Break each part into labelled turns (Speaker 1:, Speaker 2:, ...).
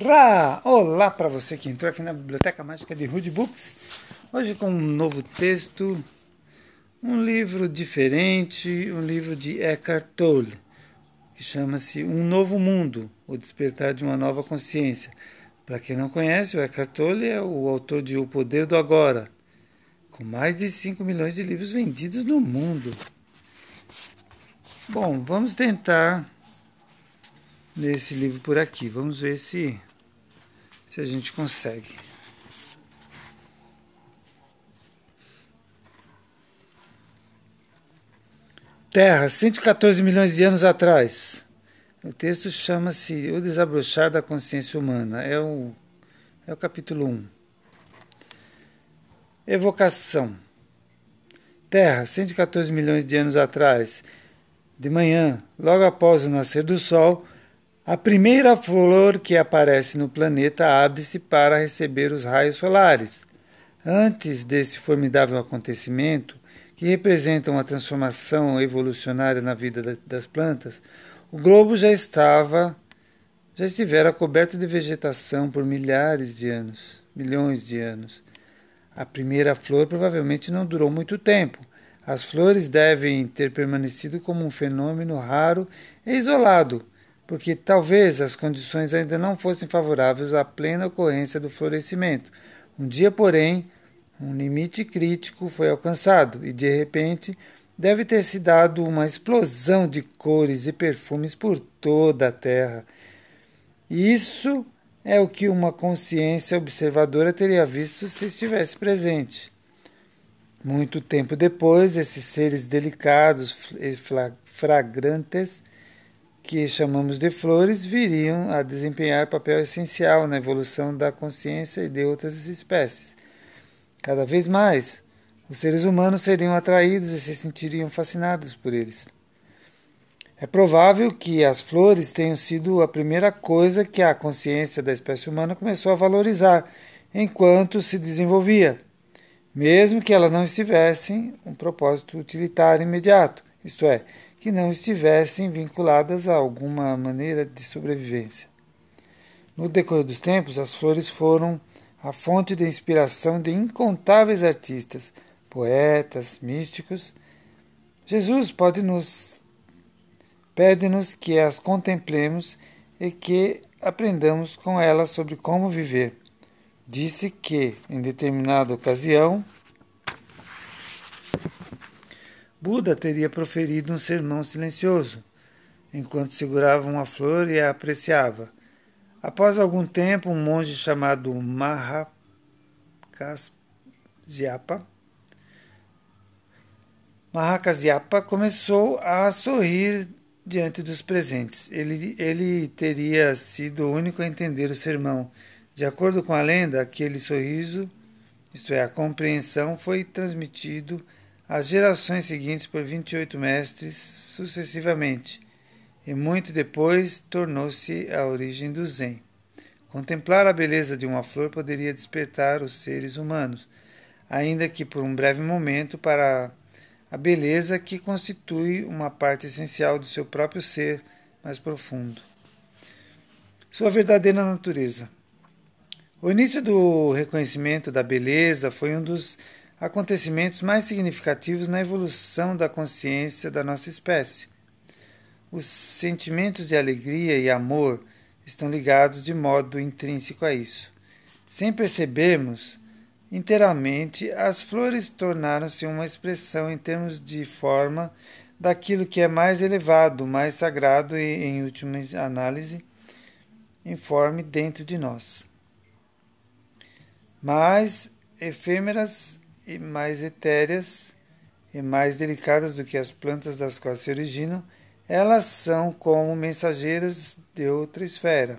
Speaker 1: Ra! Olá para você que entrou aqui na Biblioteca Mágica de Rude Books. Hoje com um novo texto, um livro diferente, um livro de Eckhart Tolle, que chama-se Um Novo Mundo, O Despertar de uma Nova Consciência. Para quem não conhece, o Eckhart Tolle é o autor de O Poder do Agora, com mais de 5 milhões de livros vendidos no mundo. Bom, vamos tentar ler esse livro por aqui. Vamos ver se se a gente consegue. Terra, 114 milhões de anos atrás. O texto chama-se O Desabrochar da Consciência Humana. É o, é o capítulo 1. Evocação. Terra, 114 milhões de anos atrás. De manhã, logo após o nascer do Sol, a primeira flor que aparece no planeta abre-se para receber os raios solares. Antes desse formidável acontecimento, que representa uma transformação evolucionária na vida das plantas, o globo já estava, já estivera coberto de vegetação por milhares de anos, milhões de anos. A primeira flor provavelmente não durou muito tempo. As flores devem ter permanecido como um fenômeno raro e isolado porque talvez as condições ainda não fossem favoráveis à plena ocorrência do florescimento. Um dia, porém, um limite crítico foi alcançado e, de repente, deve ter se dado uma explosão de cores e perfumes por toda a Terra. Isso é o que uma consciência observadora teria visto se estivesse presente. Muito tempo depois, esses seres delicados e fragrantes que chamamos de flores viriam a desempenhar papel essencial na evolução da consciência e de outras espécies. Cada vez mais, os seres humanos seriam atraídos e se sentiriam fascinados por eles. É provável que as flores tenham sido a primeira coisa que a consciência da espécie humana começou a valorizar enquanto se desenvolvia, mesmo que elas não estivessem um propósito utilitário imediato, isto é, que não estivessem vinculadas a alguma maneira de sobrevivência. No decorrer dos tempos, as flores foram a fonte de inspiração de incontáveis artistas, poetas, místicos. Jesus pode nos pede-nos que as contemplemos e que aprendamos com elas sobre como viver. Disse que, em determinada ocasião, Buda teria proferido um sermão silencioso, enquanto segurava uma flor e a apreciava. Após algum tempo, um monge chamado Mahakasyapa Mahakasyapa começou a sorrir diante dos presentes. Ele, ele teria sido o único a entender o sermão. De acordo com a lenda, aquele sorriso, isto é, a compreensão, foi transmitido as gerações seguintes por 28 mestres sucessivamente, e muito depois tornou-se a origem do Zen. Contemplar a beleza de uma flor poderia despertar os seres humanos, ainda que por um breve momento, para a beleza que constitui uma parte essencial do seu próprio ser mais profundo. Sua verdadeira natureza. O início do reconhecimento da beleza foi um dos acontecimentos mais significativos na evolução da consciência da nossa espécie. Os sentimentos de alegria e amor estão ligados de modo intrínseco a isso. Sem percebermos, inteiramente, as flores tornaram-se uma expressão em termos de forma daquilo que é mais elevado, mais sagrado e, em última análise, informe dentro de nós. Mais efêmeras e mais etéreas e mais delicadas do que as plantas das quais se originam, elas são como mensageiras de outra esfera,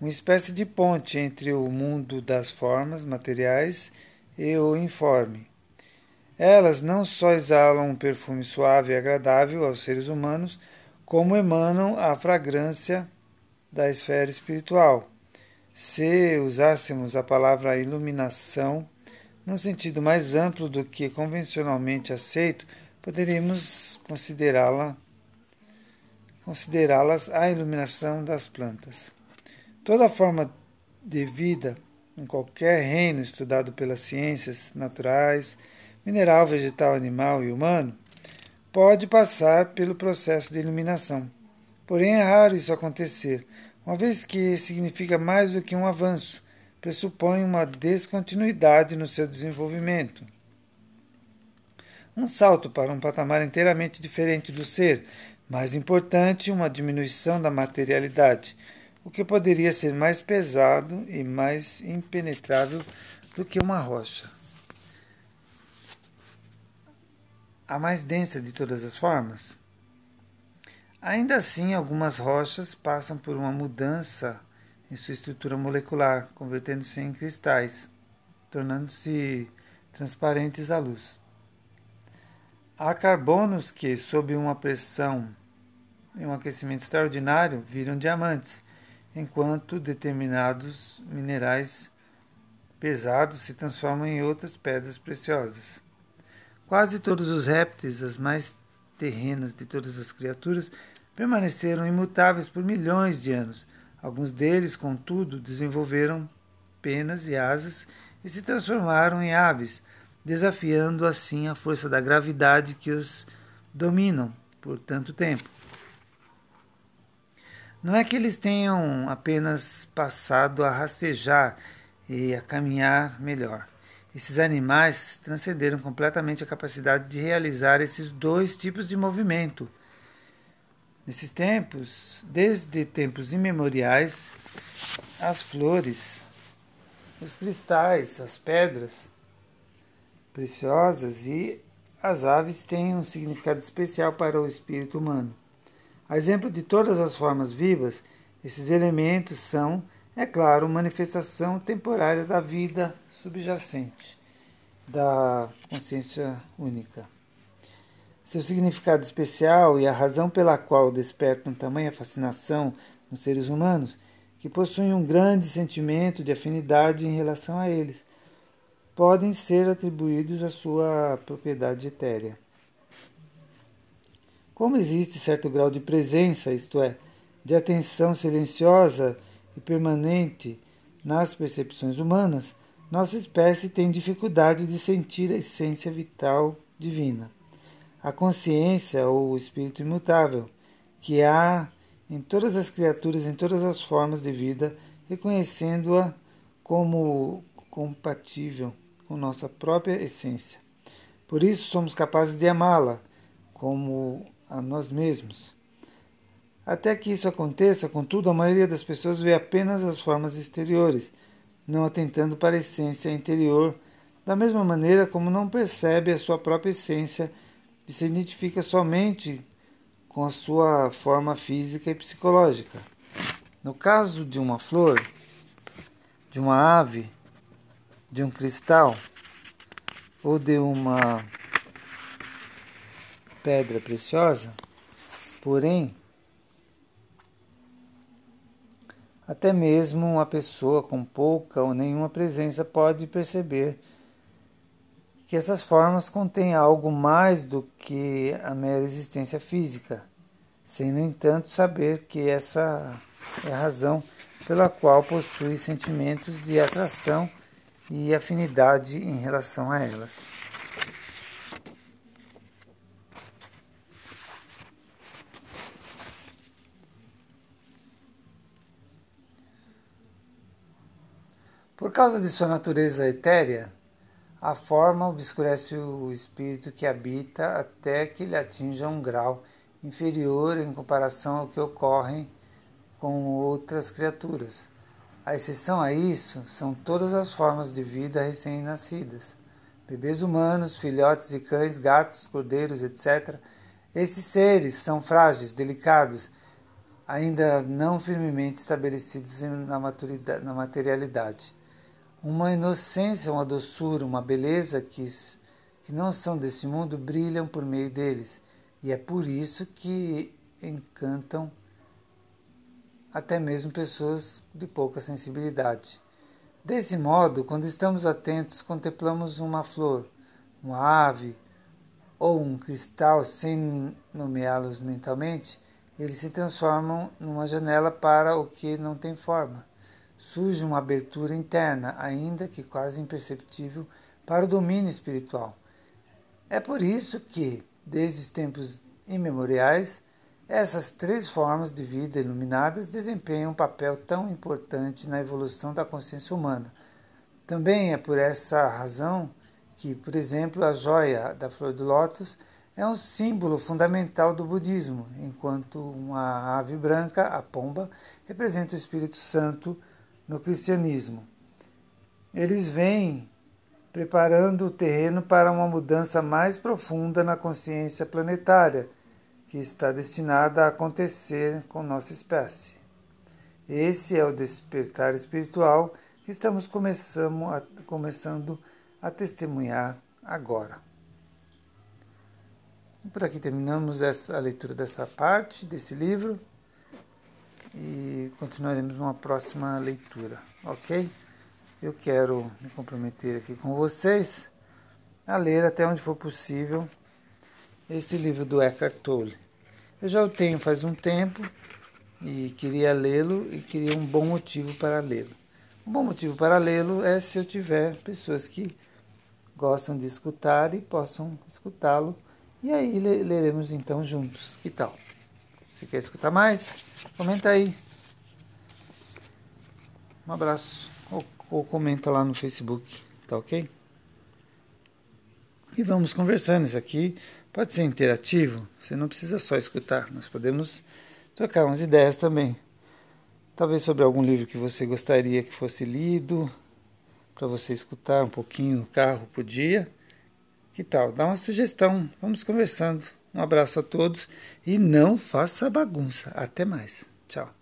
Speaker 1: uma espécie de ponte entre o mundo das formas materiais e o informe. Elas não só exalam um perfume suave e agradável aos seres humanos, como emanam a fragrância da esfera espiritual. Se usássemos a palavra iluminação, num sentido mais amplo do que convencionalmente aceito, poderíamos considerá-la considerá-las a iluminação das plantas. Toda forma de vida em qualquer reino estudado pelas ciências naturais, mineral, vegetal, animal e humano, pode passar pelo processo de eliminação. Porém, é raro isso acontecer, uma vez que significa mais do que um avanço, pressupõe uma descontinuidade no seu desenvolvimento. Um salto para um patamar inteiramente diferente do ser, mais importante, uma diminuição da materialidade, o que poderia ser mais pesado e mais impenetrável do que uma rocha. A mais densa de todas as formas? Ainda assim, algumas rochas passam por uma mudança em sua estrutura molecular, convertendo-se em cristais, tornando-se transparentes à luz. Há carbonos que, sob uma pressão e um aquecimento extraordinário, viram diamantes, enquanto determinados minerais pesados se transformam em outras pedras preciosas. Quase todos os répteis, as mais terrenas de todas as criaturas, permaneceram imutáveis por milhões de anos. Alguns deles, contudo, desenvolveram penas e asas e se transformaram em aves, desafiando assim a força da gravidade que os dominam por tanto tempo. Não é que eles tenham apenas passado a rastejar e a caminhar melhor. Esses animais transcenderam completamente a capacidade de realizar esses dois tipos de movimento. Nesses tempos, desde tempos imemoriais, as flores, os cristais, as pedras preciosas e as aves têm um significado especial para o espírito humano. A exemplo de todas as formas vivas, esses elementos são, é claro, manifestação temporária da vida subjacente, da consciência única. Seu significado especial e a razão pela qual despertam tamanha fascinação nos seres humanos, que possuem um grande sentimento de afinidade em relação a eles, podem ser atribuídos à sua propriedade etérea. Como existe certo grau de presença, isto é, de atenção silenciosa e permanente nas percepções humanas, nossa espécie tem dificuldade de sentir a essência vital divina, a consciência ou o espírito imutável, que há em todas as criaturas, em todas as formas de vida, reconhecendo-a como compatível com nossa própria essência. Por isso somos capazes de amá-la como a nós mesmos. Até que isso aconteça, contudo, a maioria das pessoas vê apenas as formas exteriores, não atentando para a essência interior, da mesma maneira como não percebe a sua própria essência e se identifica somente com a sua forma física e psicológica. No caso de uma flor, de uma ave, de um cristal ou de uma pedra preciosa, porém, até mesmo uma pessoa com pouca ou nenhuma presença pode perceber que essas formas contêm algo mais do que a mera existência física, sem, no entanto, saber que essa é a razão pela qual possui sentimentos de atração e afinidade em relação a elas. Por causa de sua natureza etérea, a forma obscurece o espírito que habita até que ele atinja um grau inferior em comparação ao que ocorre com outras criaturas. A exceção a isso são todas as formas de vida recém-nascidas. Bebês humanos, filhotes de cães, gatos, cordeiros, etc. Esses seres são frágeis, delicados, ainda não firmemente estabelecidos na, na materialidade uma inocência, uma doçura, uma beleza que, que não são deste mundo brilham por meio deles. E é por isso que encantam até mesmo pessoas de pouca sensibilidade. Desse modo, quando estamos atentos, contemplamos uma flor, uma ave ou um cristal sem nomeá-los mentalmente, eles se transformam numa janela para o que não tem forma surge uma abertura interna, ainda que quase imperceptível, para o domínio espiritual. É por isso que, desde os tempos imemoriais, essas três formas de vida iluminadas desempenham um papel tão importante na evolução da consciência humana. Também é por essa razão que, por exemplo, a joia da flor do lótus é um símbolo fundamental do budismo, enquanto uma ave branca, a pomba, representa o Espírito Santo no cristianismo. Eles vêm preparando o terreno para uma mudança mais profunda na consciência planetária, que está destinada a acontecer com nossa espécie. Esse é o despertar espiritual que estamos a, começando a testemunhar agora. Por aqui terminamos essa, a leitura dessa parte desse livro e continuaremos numa próxima leitura, ok? Eu quero me comprometer aqui com vocês a ler até onde for possível esse livro do Eckhart Tolle. Eu já o tenho faz um tempo e queria lê-lo e queria um bom motivo para lê-lo. Um bom motivo para lê-lo é se eu tiver pessoas que gostam de escutar e possam escutá-lo e aí leremos então juntos. Que tal? Se quer escutar mais? Comenta aí. Um abraço. Ou, ou comenta lá no Facebook. Tá ok? E vamos conversando. Isso aqui pode ser interativo. Você não precisa só escutar. Nós podemos trocar umas ideias também. Talvez sobre algum livro que você gostaria que fosse lido, para você escutar um pouquinho no carro por dia. Que tal? Dá uma sugestão. Vamos conversando. Um abraço a todos e não faça bagunça. Até mais. Tchau.